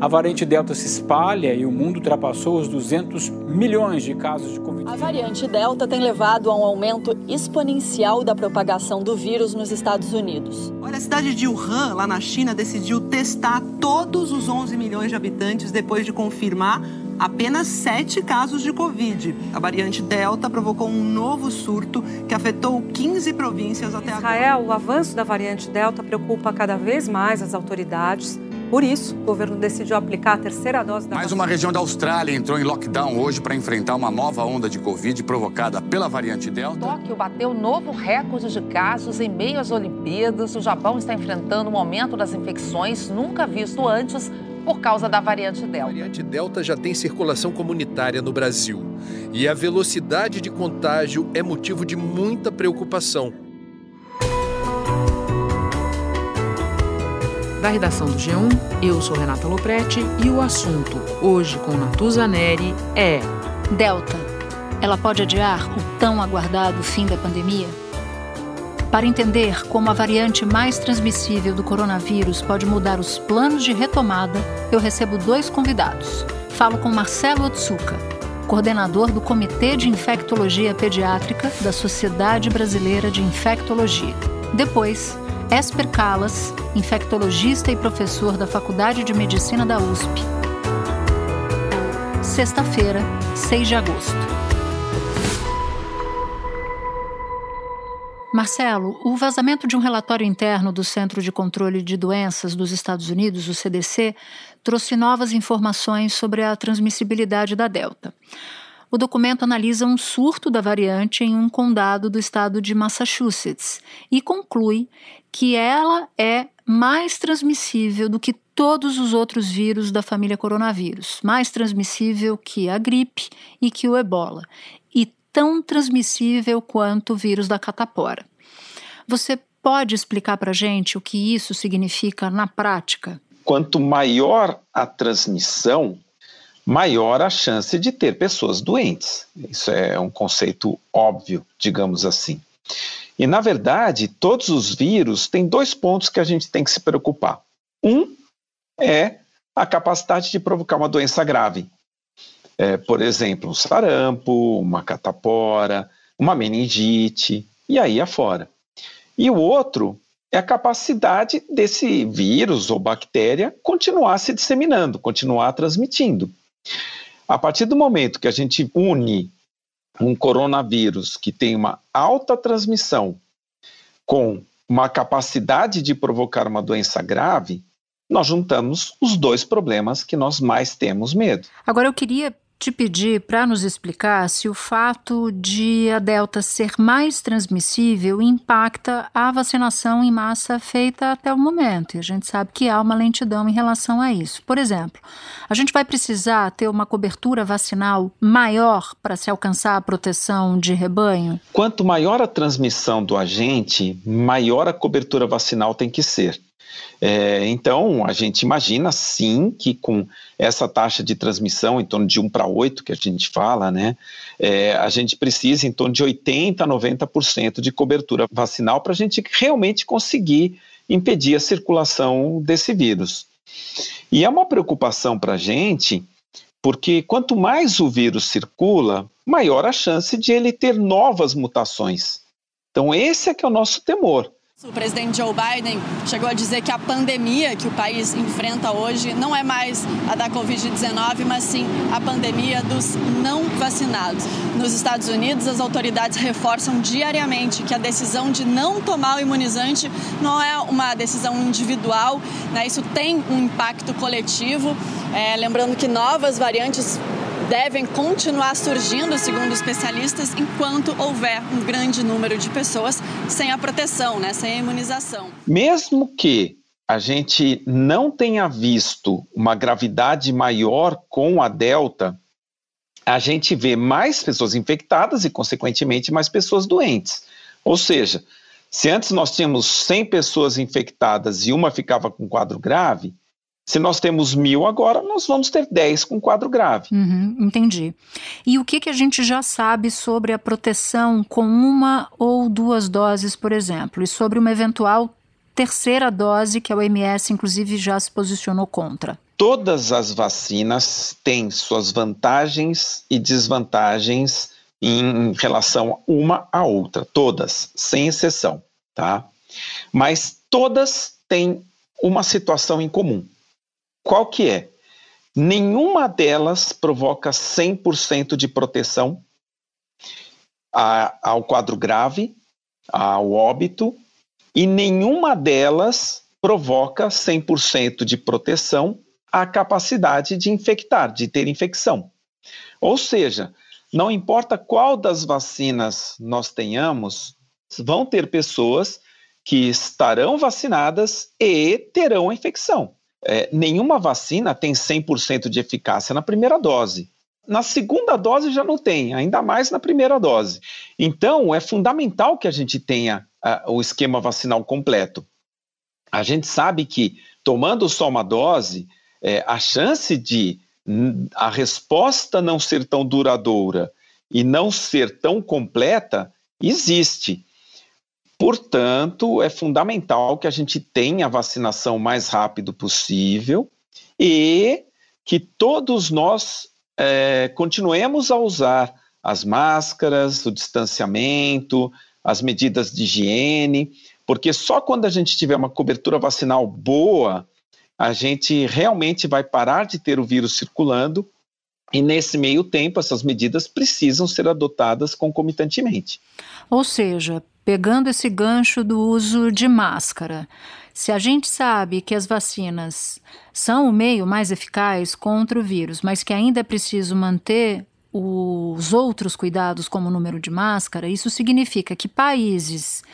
A variante Delta se espalha e o mundo ultrapassou os 200 milhões de casos de Covid. A variante Delta tem levado a um aumento exponencial da propagação do vírus nos Estados Unidos. Olha, a cidade de Wuhan, lá na China, decidiu testar todos os 11 milhões de habitantes depois de confirmar apenas sete casos de Covid. A variante Delta provocou um novo surto que afetou 15 províncias até agora. Israel, o avanço da variante Delta preocupa cada vez mais as autoridades. Por isso, o governo decidiu aplicar a terceira dose da Mais uma região da Austrália entrou em lockdown hoje para enfrentar uma nova onda de Covid provocada pela variante Delta. Tóquio bateu novo recorde de casos em meio às Olimpíadas. O Japão está enfrentando um aumento das infecções nunca visto antes por causa da variante Delta. A variante Delta já tem circulação comunitária no Brasil e a velocidade de contágio é motivo de muita preocupação. Da redação do G1, eu sou Renata Loprete e o assunto, hoje com Natuza Neri, é Delta. Ela pode adiar o tão aguardado fim da pandemia? Para entender como a variante mais transmissível do coronavírus pode mudar os planos de retomada, eu recebo dois convidados. Falo com Marcelo Otsuka, coordenador do Comitê de Infectologia Pediátrica da Sociedade Brasileira de Infectologia. Depois, Esper Calas, infectologista e professor da Faculdade de Medicina da USP. Sexta-feira, 6 de agosto. Marcelo, o vazamento de um relatório interno do Centro de Controle de Doenças dos Estados Unidos, o CDC, trouxe novas informações sobre a transmissibilidade da Delta. O documento analisa um surto da variante em um condado do estado de Massachusetts e conclui que ela é mais transmissível do que todos os outros vírus da família coronavírus, mais transmissível que a gripe e que o ebola, tão transmissível quanto o vírus da catapora. Você pode explicar para a gente o que isso significa na prática? Quanto maior a transmissão, maior a chance de ter pessoas doentes. Isso é um conceito óbvio, digamos assim. E, na verdade, todos os vírus têm dois pontos que a gente tem que se preocupar. Um é a capacidade de provocar uma doença grave, é, por exemplo, um sarampo, uma catapora, uma meningite, e aí afora. E o outro é a capacidade desse vírus ou bactéria continuar se disseminando, continuar transmitindo. A partir do momento que a gente une um coronavírus que tem uma alta transmissão com uma capacidade de provocar uma doença grave, nós juntamos os dois problemas que nós mais temos medo. Agora eu queria te pedir para nos explicar se o fato de a Delta ser mais transmissível impacta a vacinação em massa feita até o momento. E a gente sabe que há uma lentidão em relação a isso. Por exemplo, a gente vai precisar ter uma cobertura vacinal maior para se alcançar a proteção de rebanho? Quanto maior a transmissão do agente, maior a cobertura vacinal tem que ser. É, então, a gente imagina sim que com essa taxa de transmissão em torno de 1 para 8, que a gente fala, né, é, a gente precisa em torno de 80% a 90% de cobertura vacinal para a gente realmente conseguir impedir a circulação desse vírus. E é uma preocupação para a gente, porque quanto mais o vírus circula, maior a chance de ele ter novas mutações. Então, esse é que é o nosso temor. O presidente Joe Biden chegou a dizer que a pandemia que o país enfrenta hoje não é mais a da Covid-19, mas sim a pandemia dos não vacinados. Nos Estados Unidos, as autoridades reforçam diariamente que a decisão de não tomar o imunizante não é uma decisão individual, né? isso tem um impacto coletivo. É, lembrando que novas variantes devem continuar surgindo, segundo especialistas, enquanto houver um grande número de pessoas sem a proteção, né, sem a imunização. Mesmo que a gente não tenha visto uma gravidade maior com a Delta, a gente vê mais pessoas infectadas e, consequentemente, mais pessoas doentes. Ou seja, se antes nós tínhamos 100 pessoas infectadas e uma ficava com quadro grave, Se nós temos mil agora, nós vamos ter 10 com quadro grave. Uhum, entendi. E o que, que a gente já sabe sobre a proteção com uma ou duas doses, por exemplo, e sobre uma eventual terceira dose que a OMS, inclusive, já se posicionou contra? Todas as vacinas têm suas vantagens e desvantagens em relação uma à outra, todas, sem exceção, tá? Mas todas têm uma situação em comum. Qual que é? Nenhuma delas provoca 100% de proteção ao quadro grave, ao óbito, e nenhuma delas provoca 100% de proteção à capacidade de infectar, de ter infecção. Ou seja, não importa qual das vacinas nós tenhamos, vão ter pessoas que estarão vacinadas e terão a infecção. É, nenhuma vacina tem 100% de eficácia na primeira dose. Na segunda dose já não tem, ainda mais na primeira dose. Então, é fundamental que a gente tenha uh, o esquema vacinal completo. A gente sabe que, tomando só uma dose, é, a chance de a resposta não ser tão duradoura e não ser tão completa existe. Portanto, é fundamental que a gente tenha a vacinação o mais rápido possível e que todos nós é, continuemos a usar as máscaras, o distanciamento, as medidas de higiene, porque só quando a gente tiver uma cobertura vacinal boa, a gente realmente vai parar de ter o vírus circulando e nesse meio tempo, essas medidas precisam ser adotadas concomitantemente. Ou seja, pegando esse gancho do uso de máscara. Se a gente sabe que as vacinas são o meio mais eficaz contra o vírus, mas que ainda é preciso manter os outros cuidados, como o número de máscara, isso significa que países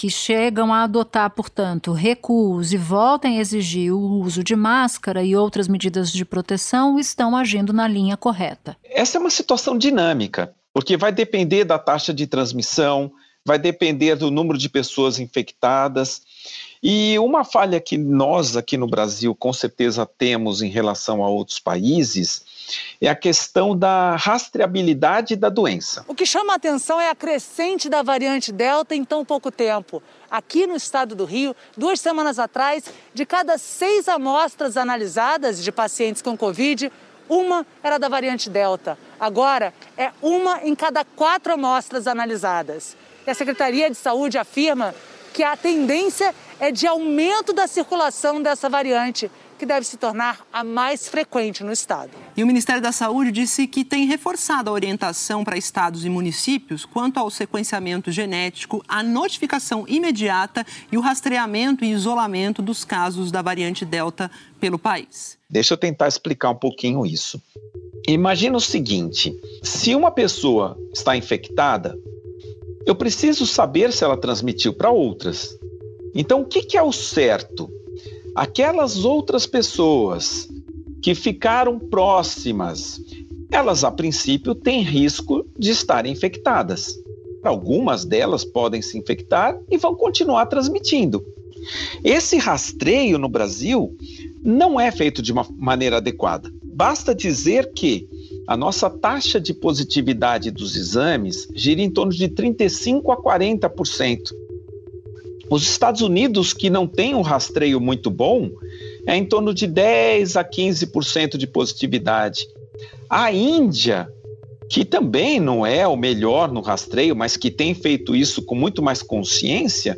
que chegam a adotar, portanto, recuos e voltem a exigir o uso de máscara e outras medidas de proteção estão agindo na linha correta. Essa é uma situação dinâmica, porque vai depender da taxa de transmissão, vai depender do número de pessoas infectadas. E uma falha que nós aqui no Brasil com certeza temos em relação a outros países é a questão da rastreabilidade da doença. O que chama a atenção é a crescente da variante Delta em tão pouco tempo. Aqui no estado do Rio, duas semanas atrás, de cada seis amostras analisadas de pacientes com Covid, uma era da variante Delta. Agora, é uma em cada quatro amostras analisadas. E a Secretaria de Saúde afirma que a tendência é de aumento da circulação dessa variante, que deve se tornar a mais frequente no estado. E o Ministério da Saúde disse que tem reforçado a orientação para estados e municípios quanto ao sequenciamento genético, a notificação imediata e o rastreamento e isolamento dos casos da variante Delta pelo país. Deixa eu tentar explicar um pouquinho isso. Imagina o seguinte: se uma pessoa está infectada, eu preciso saber se ela transmitiu para outras. Então, o que, que é o certo? Aquelas outras pessoas que ficaram próximas, elas a princípio têm risco de estarem infectadas. Algumas delas podem se infectar e vão continuar transmitindo. Esse rastreio no Brasil não é feito de uma maneira adequada. Basta dizer que a nossa taxa de positividade dos exames gira em torno de 35% a 40%. Os Estados Unidos, que não tem um rastreio muito bom, é em torno de 10% a 15% de positividade. A Índia, que também não é o melhor no rastreio, mas que tem feito isso com muito mais consciência,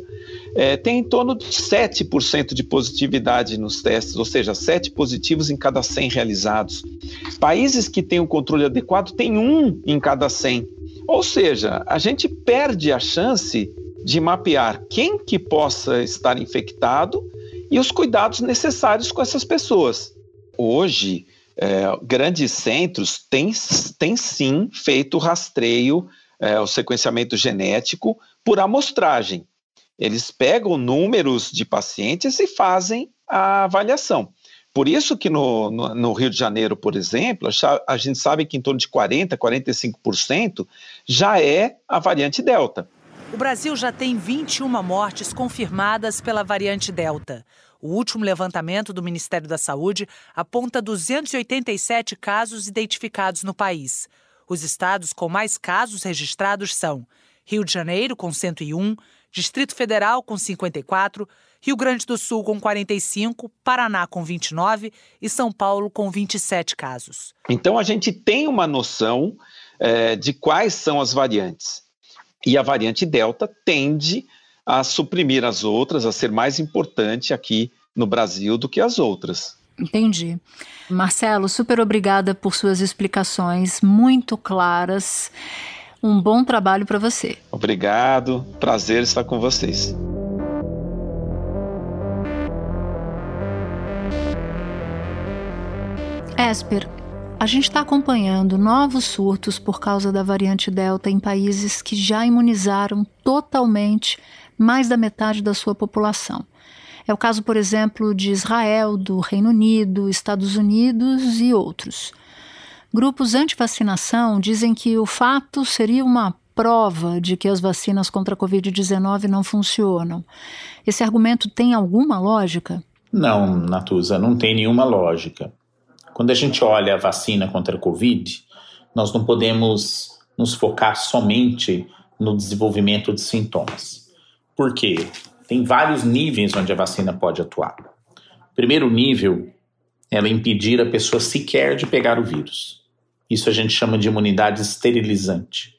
é, tem em torno de 7% de positividade nos testes, ou seja, 7 positivos em cada 100 realizados. Países que têm o um controle adequado têm um em cada 100. Ou seja, a gente perde a chance de mapear quem que possa estar infectado e os cuidados necessários com essas pessoas. Hoje, é, grandes centros têm, têm sim feito rastreio, é, o sequenciamento genético por amostragem. Eles pegam números de pacientes e fazem a avaliação. Por isso que no, no, no, Rio de Janeiro, por exemplo, a gente sabe que em torno de 40%, 45% já é a variante Delta. O Brasil já tem 21 mortes confirmadas pela variante Delta. O último levantamento do Ministério da Saúde aponta 287 casos identificados no país. Os estados com mais casos registrados são Rio de Janeiro, com 101, Distrito Federal, com 54, Rio Grande do Sul, com 45, Paraná, com 29 e São Paulo, com 27 casos. Então, a gente tem uma noção é, de quais são as variantes. E a variante Delta tende a suprimir as outras, a ser mais importante aqui no Brasil do que as outras. Entendi. Marcelo, super obrigada por suas explicações muito claras. Um bom trabalho para você. Obrigado, prazer estar com vocês. Esper, a gente está acompanhando novos surtos por causa da variante Delta em países que já imunizaram totalmente mais da metade da sua população. É o caso, por exemplo, de Israel, do Reino Unido, Estados Unidos e outros. Grupos anti-vacinação dizem que o fato seria uma prova de que as vacinas contra a Covid-19 não funcionam. Esse argumento tem alguma lógica? Não, Natuza, não tem nenhuma lógica. Quando a gente olha a vacina contra a Covid, nós não podemos nos focar somente no desenvolvimento de sintomas. Por quê? Tem vários níveis onde a vacina pode atuar. Primeiro nível, ela impedir a pessoa sequer de pegar o vírus. Isso a gente chama de imunidade esterilizante.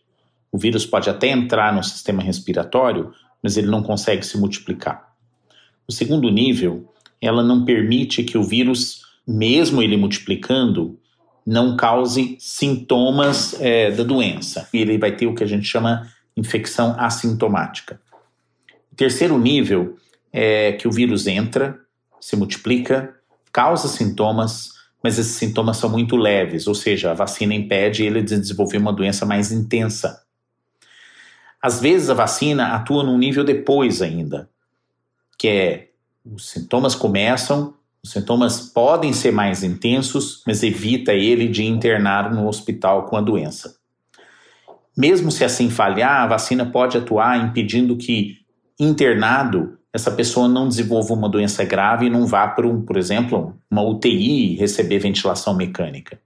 O vírus pode até entrar no sistema respiratório, mas ele não consegue se multiplicar. O segundo nível, ela não permite que o vírus, mesmo ele multiplicando, não cause sintomas é, da doença. Ele vai ter o que a gente chama infecção assintomática. O terceiro nível é que o vírus entra, se multiplica, causa sintomas, mas esses sintomas são muito leves, ou seja, a vacina impede ele de desenvolver uma doença mais intensa. Às vezes a vacina atua num nível depois ainda, que é os sintomas começam, os sintomas podem ser mais intensos, mas evita ele de internar no hospital com a doença. Mesmo se assim falhar, a vacina pode atuar impedindo que internado, essa pessoa não desenvolva uma doença grave e não vá para, um, por exemplo, uma UTI receber ventilação mecânica.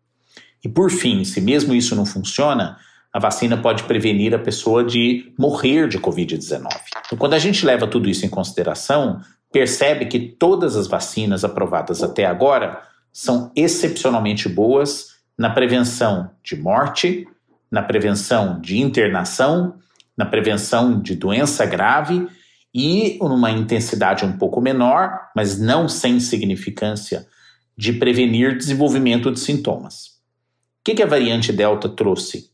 E por fim, se mesmo isso não funciona, a vacina pode prevenir a pessoa de morrer de Covid-19. Então, quando a gente leva tudo isso em consideração, percebe que todas as vacinas aprovadas até agora são excepcionalmente boas na prevenção de morte, na prevenção de internação, na prevenção de doença grave e numa intensidade um pouco menor, mas não sem significância, de prevenir desenvolvimento de sintomas. O que, a variante Delta trouxe?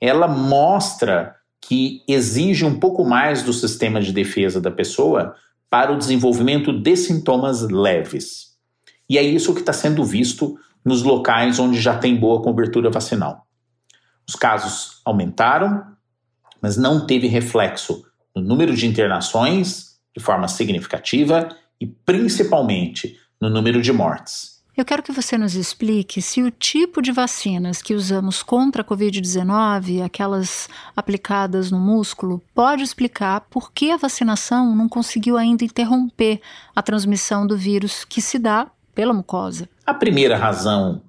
Ela mostra que exige um pouco mais do sistema de defesa da pessoa para o desenvolvimento de sintomas leves. E é isso que está sendo visto nos locais onde já tem boa cobertura vacinal. Os casos aumentaram, mas não teve reflexo no número de internações de forma significativa e principalmente no número de mortes. Eu quero que você nos explique se o tipo de vacinas que usamos contra a Covid-19, aquelas aplicadas no músculo, pode explicar por que a vacinação não conseguiu ainda interromper a transmissão do vírus que se dá pela mucosa. A primeira razão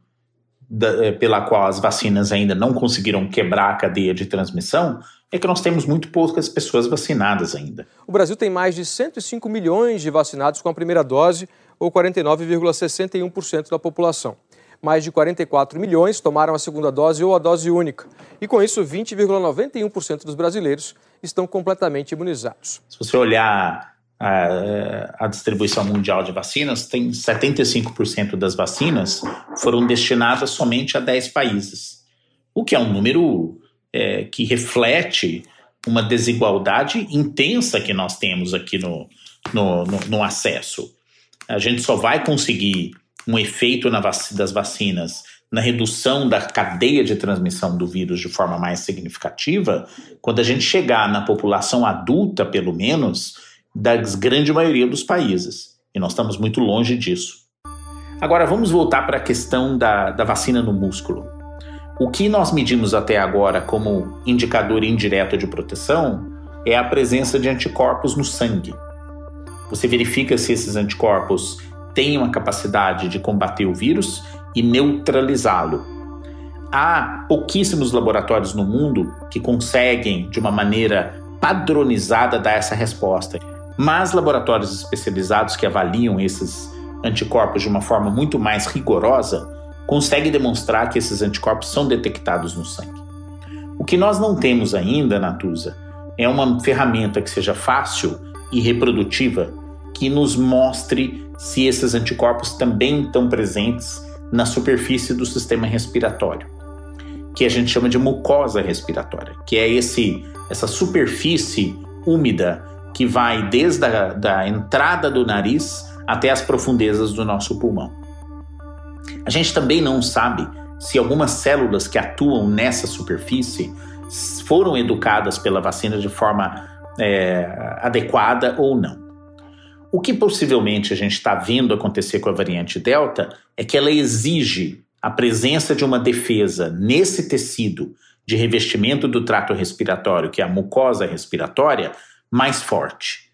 da, eh, pela qual as vacinas ainda não conseguiram quebrar a cadeia de transmissão é que nós temos muito poucas pessoas vacinadas ainda. O Brasil tem mais de 105 milhões de vacinados com a primeira dose, ou 49,61% da população. Mais de 44 milhões tomaram a segunda dose ou a dose única. E com isso, 20,91% dos brasileiros estão completamente imunizados. Se você olhar a, a, distribuição mundial de vacinas, tem 75% das vacinas foram destinadas somente a 10 países, o que é um número é, que reflete uma desigualdade intensa que nós temos aqui no, no, no, no acesso. A gente só vai conseguir um efeito vac das vacinas na redução da cadeia de transmissão do vírus de forma mais significativa quando a gente chegar na população adulta, pelo menos, da grande maioria dos países. E nós estamos muito longe disso. Agora vamos voltar para a questão da, da vacina no músculo. O que nós medimos até agora como indicador indireto de proteção é a presença de anticorpos no sangue. você verifica se esses anticorpos têm uma capacidade de combater o vírus e neutralizá-lo. Há pouquíssimos laboratórios no mundo que conseguem, de uma maneira padronizada, dar essa resposta. Mas laboratórios especializados que avaliam esses anticorpos de uma forma muito mais rigorosa conseguem demonstrar que esses anticorpos são detectados no sangue. O que nós não temos ainda, Natuza, é uma ferramenta que seja fácil e reprodutiva que nos mostre se esses anticorpos também estão presentes na superfície do sistema respiratório, que a gente chama de mucosa respiratória, que é esse essa superfície úmida que vai desde a da entrada do nariz até as profundezas do nosso pulmão. A gente também não sabe se algumas células que atuam nessa superfície foram educadas pela vacina de forma é, adequada ou não. O que possivelmente a gente está vendo acontecer com a variante Delta é que ela exige a presença de uma defesa nesse tecido de revestimento do trato respiratório, que é a mucosa respiratória, mais forte.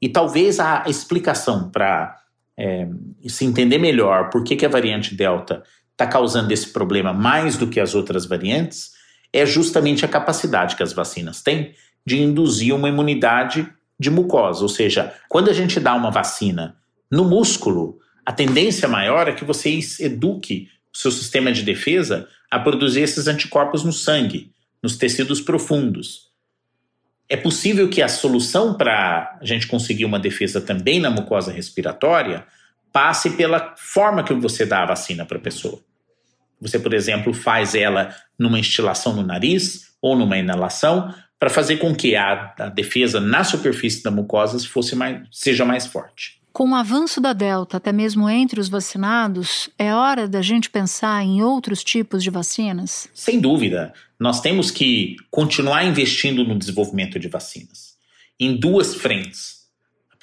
E talvez a explicação para é, se entender melhor por que, que a variante Delta está causando esse problema mais do que as outras variantes é justamente a capacidade que as vacinas têm de induzir uma imunidade de mucosa. Ou seja, quando a gente dá uma vacina no músculo, a tendência maior é que você eduque o seu sistema de defesa a produzir esses anticorpos no sangue, nos tecidos profundos. É possível que a solução para a gente conseguir uma defesa também na mucosa respiratória passe pela forma que você dá a vacina para a pessoa. Você, por exemplo, faz ela numa instilação no nariz ou numa inalação para fazer com que a, a, defesa na superfície da mucosa fosse mais, seja mais forte. Com o avanço da Delta, até mesmo entre os vacinados, é hora da gente pensar em outros tipos de vacinas? Sem dúvida. Nós temos que continuar investindo no desenvolvimento de vacinas. Em duas frentes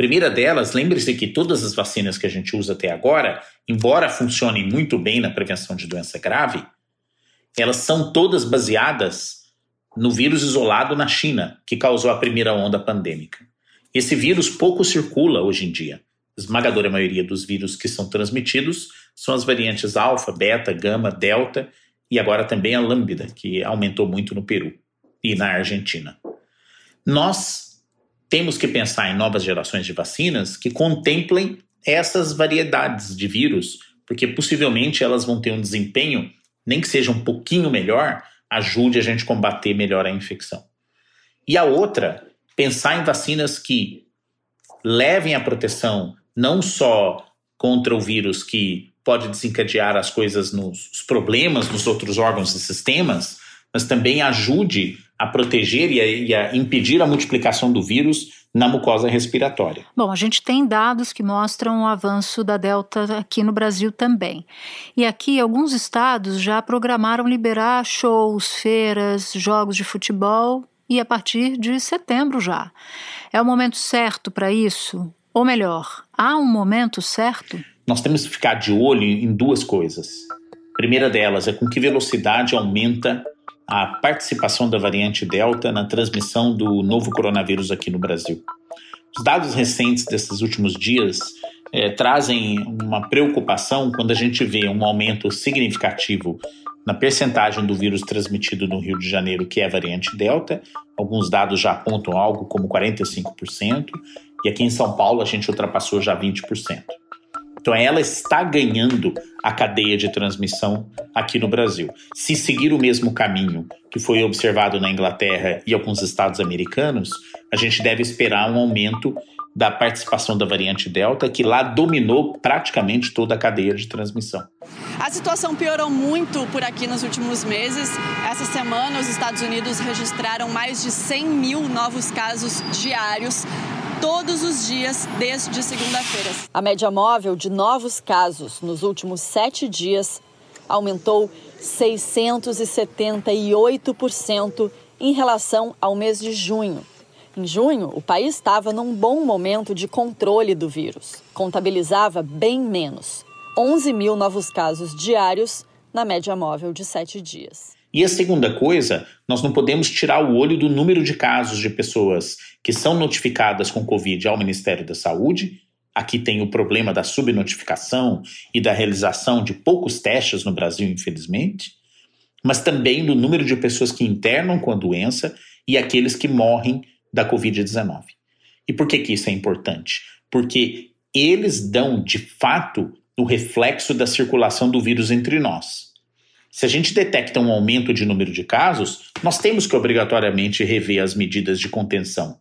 primeira delas, lembre-se que todas as vacinas que a gente usa até agora, embora funcionem muito bem na prevenção de doença grave, elas são todas baseadas no vírus isolado na China, que causou a primeira onda pandêmica. Esse vírus pouco circula hoje em dia. Esmagadora maioria dos vírus que são transmitidos são as variantes alfa, beta, gama, delta e agora também a lambda, que aumentou muito no Peru e na Argentina. Nós temos que pensar em novas gerações de vacinas que contemplem essas variedades de vírus, porque possivelmente elas vão ter um desempenho, nem que seja um pouquinho melhor, ajude a gente a combater melhor a infecção. E a outra, pensar em vacinas que levem a proteção não só contra o vírus que pode desencadear as coisas nos os problemas nos outros órgãos e sistemas, mas também ajude a proteger e a, e a impedir a multiplicação do vírus na mucosa respiratória. Bom, a gente tem dados que mostram o avanço da Delta aqui no Brasil também. E aqui alguns estados já programaram liberar shows, feiras, jogos de futebol e a partir de setembro já. É o momento certo para isso? Ou melhor, há um momento certo? Nós temos que ficar de olho em duas coisas. A primeira delas é com que velocidade aumenta a participação da variante Delta na transmissão do novo coronavírus aqui no Brasil. Os dados recentes desses últimos dias é, trazem uma preocupação quando a gente vê um aumento significativo na percentagem do vírus transmitido no Rio de Janeiro, que é a variante Delta. Alguns dados já apontam algo como 45%, e aqui em São Paulo a gente ultrapassou já 20%. Então ela está ganhando a cadeia de transmissão aqui no Brasil. Se seguir o mesmo caminho que foi observado na Inglaterra e alguns estados americanos, a gente deve esperar um aumento da participação da variante Delta, que lá dominou praticamente toda a cadeia de transmissão. A situação piorou muito por aqui nos últimos meses. Essa semana, os Estados Unidos registraram mais de 100 mil novos casos diários todos os dias desde segunda-feira. A média móvel de novos casos nos últimos sete dias aumentou 678% em relação ao mês de junho. Em junho, o país estava num bom momento de controle do vírus. Contabilizava bem menos 11 mil novos casos diários na média móvel de sete dias. E a segunda coisa, nós não podemos tirar o olho do número de casos de pessoas que são notificadas com Covid ao Ministério da Saúde. Aqui tem o problema da subnotificação e da realização de poucos testes no Brasil, infelizmente, mas também do número de pessoas que internam com a doença e aqueles que morrem da Covid-19. E por que, que isso é importante? Porque eles dão, de fato, o reflexo da circulação do vírus entre nós. Se a gente detecta um aumento de número de casos, nós temos que obrigatoriamente rever as medidas de contenção,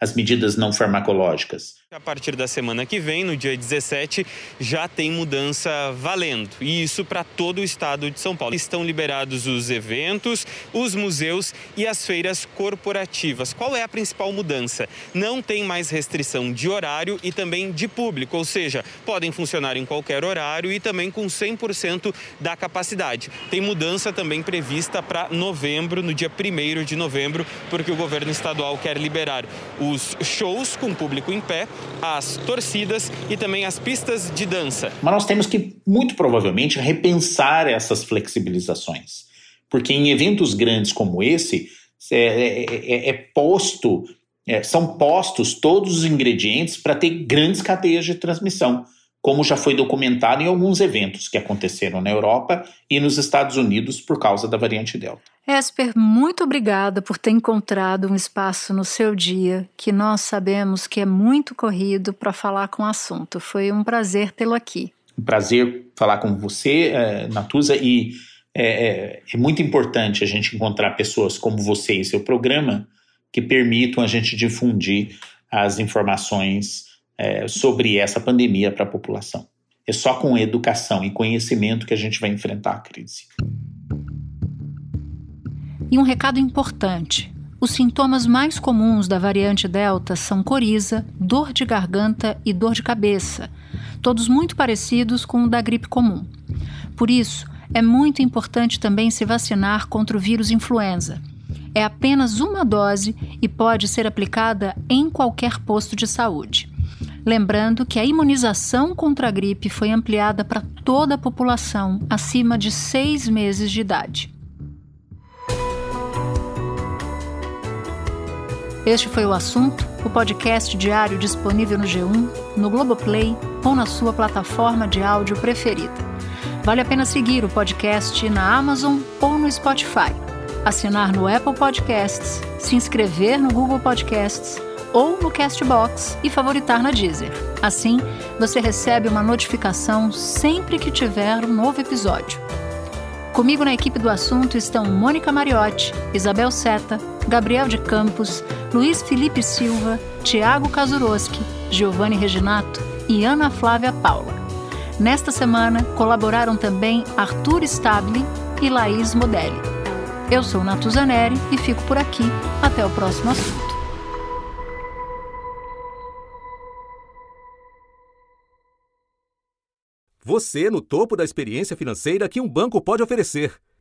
as medidas não farmacológicas. A partir da semana que vem, no dia 17, já tem mudança valendo. E isso para todo o estado de São Paulo. Estão liberados os eventos, os museus e as feiras corporativas. Qual é a principal mudança? Não tem mais restrição de horário e também de público, ou seja, podem funcionar em qualquer horário e também com 100% da capacidade. Tem mudança também prevista para novembro, no dia 1 de novembro, porque o governo estadual quer liberar os shows com público em pé as torcidas e também as pistas de dança. Mas nós temos que, muito provavelmente, repensar essas flexibilizações. Porque em eventos grandes como esse, é, é, é, é posto, é, são postos todos os ingredientes para ter grandes cadeias de transmissão como já foi documentado em alguns eventos que aconteceram na Europa e nos Estados Unidos por causa da variante Delta. Esper, muito obrigada por ter encontrado um espaço no seu dia que nós sabemos que é muito corrido para falar com o assunto. Foi um prazer tê-lo aqui. Um prazer falar com você, é, Natuza, e é, é, é muito importante a gente encontrar pessoas como você e seu programa que permitam a gente difundir as informações é, sobre essa pandemia para a população. É só com educação e conhecimento que a gente vai enfrentar a crise. E um recado importante: os sintomas mais comuns da variante Delta são coriza, dor de garganta e dor de cabeça, todos muito parecidos com o da gripe comum. Por isso, é muito importante também se vacinar contra o vírus influenza. É apenas uma dose e pode ser aplicada em qualquer posto de saúde. Lembrando que a imunização contra a gripe foi ampliada para toda a população acima de seis meses de idade. Este foi o assunto, o podcast diário disponível no G1, no Globoplay ou na sua plataforma de áudio preferida. Vale a pena seguir o podcast na Amazon ou no Spotify, assinar no Apple Podcasts, se inscrever no Google Podcasts ou no Castbox e favoritar na Deezer. Assim, você recebe uma notificação sempre que tiver um novo episódio. Comigo na equipe do assunto estão Mônica Mariotti, Isabel Seta, Gabriel de Campos, Luiz Felipe Silva, Tiago Kazuroski, Giovanni Reginato e Ana Flávia Paula. Nesta semana colaboraram também Arthur Stabile e Laís Modelli. Eu sou Natuzaneri e fico por aqui. Até o próximo assunto. Você no topo da experiência financeira que um banco pode oferecer.